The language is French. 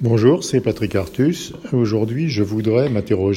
Bonjour, c'est Patrick Artus. Aujourd'hui, je voudrais m'interroger